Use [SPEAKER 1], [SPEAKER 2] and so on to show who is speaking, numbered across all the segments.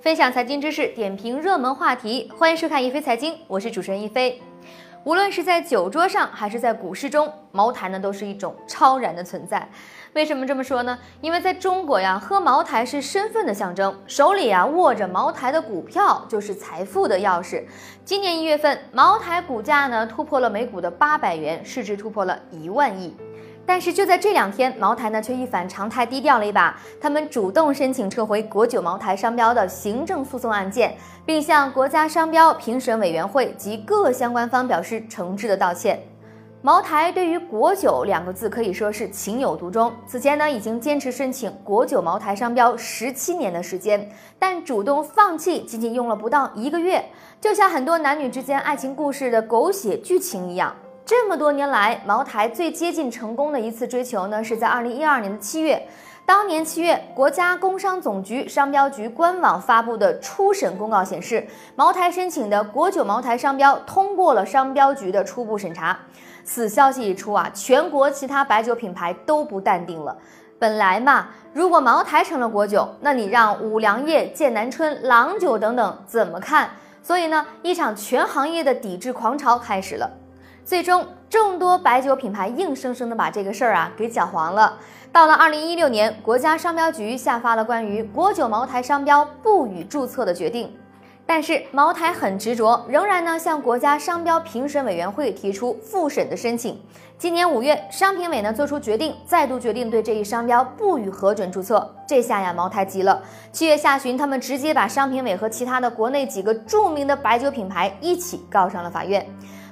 [SPEAKER 1] 分享财经知识，点评热门话题，欢迎收看一飞财经，我是主持人一飞。无论是在酒桌上，还是在股市中，茅台呢都是一种超然的存在。为什么这么说呢？因为在中国呀，喝茅台是身份的象征，手里啊握着茅台的股票就是财富的钥匙。今年一月份，茅台股价呢突破了每股的八百元，市值突破了一万亿。但是就在这两天，茅台呢却一反常态低调了一把，他们主动申请撤回国酒茅台商标的行政诉讼案件，并向国家商标评审委员会及各相关方表示诚挚的道歉。茅台对于“国酒”两个字可以说是情有独钟，此前呢已经坚持申请国酒茅台商标十七年的时间，但主动放弃仅仅用了不到一个月，就像很多男女之间爱情故事的狗血剧情一样。这么多年来，茅台最接近成功的一次追求呢，是在二零一二年的七月。当年七月，国家工商总局商标局官网发布的初审公告显示，茅台申请的国酒茅台商标通过了商标局的初步审查。此消息一出啊，全国其他白酒品牌都不淡定了。本来嘛，如果茅台成了国酒，那你让五粮液、剑南春、郎酒等等怎么看？所以呢，一场全行业的抵制狂潮开始了。最终，众多白酒品牌硬生生的把这个事儿啊给搅黄了。到了二零一六年，国家商标局下发了关于国酒茅台商标不予注册的决定，但是茅台很执着，仍然呢向国家商标评审委员会提出复审的申请。今年五月，商评委呢做出决定，再度决定对这一商标不予核准注册。这下呀，茅台急了。七月下旬，他们直接把商评委和其他的国内几个著名的白酒品牌一起告上了法院。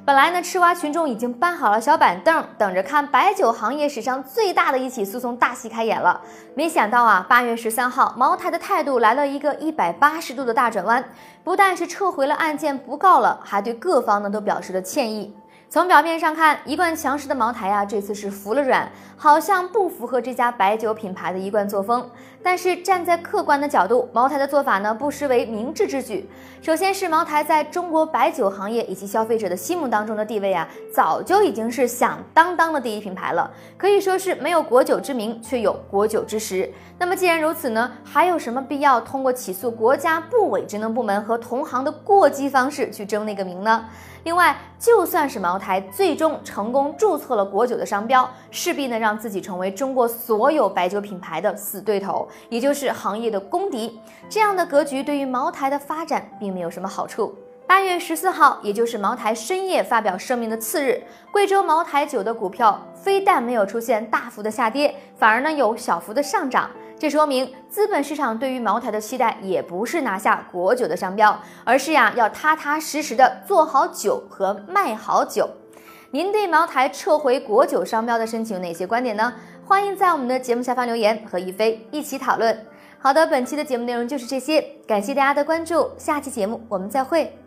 [SPEAKER 1] 本来呢，吃瓜群众已经搬好了小板凳，等着看白酒行业史上最大的一起诉讼大戏开演了。没想到啊，八月十三号，茅台的态度来了一个一百八十度的大转弯，不但是撤回了案件不告了，还对各方呢都表示了歉意。从表面上看，一贯强势的茅台啊，这次是服了软，好像不符合这家白酒品牌的一贯作风。但是站在客观的角度，茅台的做法呢，不失为明智之举。首先是茅台在中国白酒行业以及消费者的心目当中的地位啊，早就已经是响当当的第一品牌了，可以说是没有国酒之名，却有国酒之实。那么既然如此呢，还有什么必要通过起诉国家部委职能部门和同行的过激方式去争那个名呢？另外，就算是茅茅台最终成功注册了国酒的商标，势必呢让自己成为中国所有白酒品牌的死对头，也就是行业的公敌。这样的格局对于茅台的发展并没有什么好处。八月十四号，也就是茅台深夜发表声明的次日，贵州茅台酒的股票非但没有出现大幅的下跌，反而呢有小幅的上涨。这说明资本市场对于茅台的期待也不是拿下国酒的商标，而是呀要踏踏实实的做好酒和卖好酒。您对茅台撤回国酒商标的申请有哪些观点呢？欢迎在我们的节目下方留言，和一飞一起讨论。好的，本期的节目内容就是这些，感谢大家的关注，下期节目我们再会。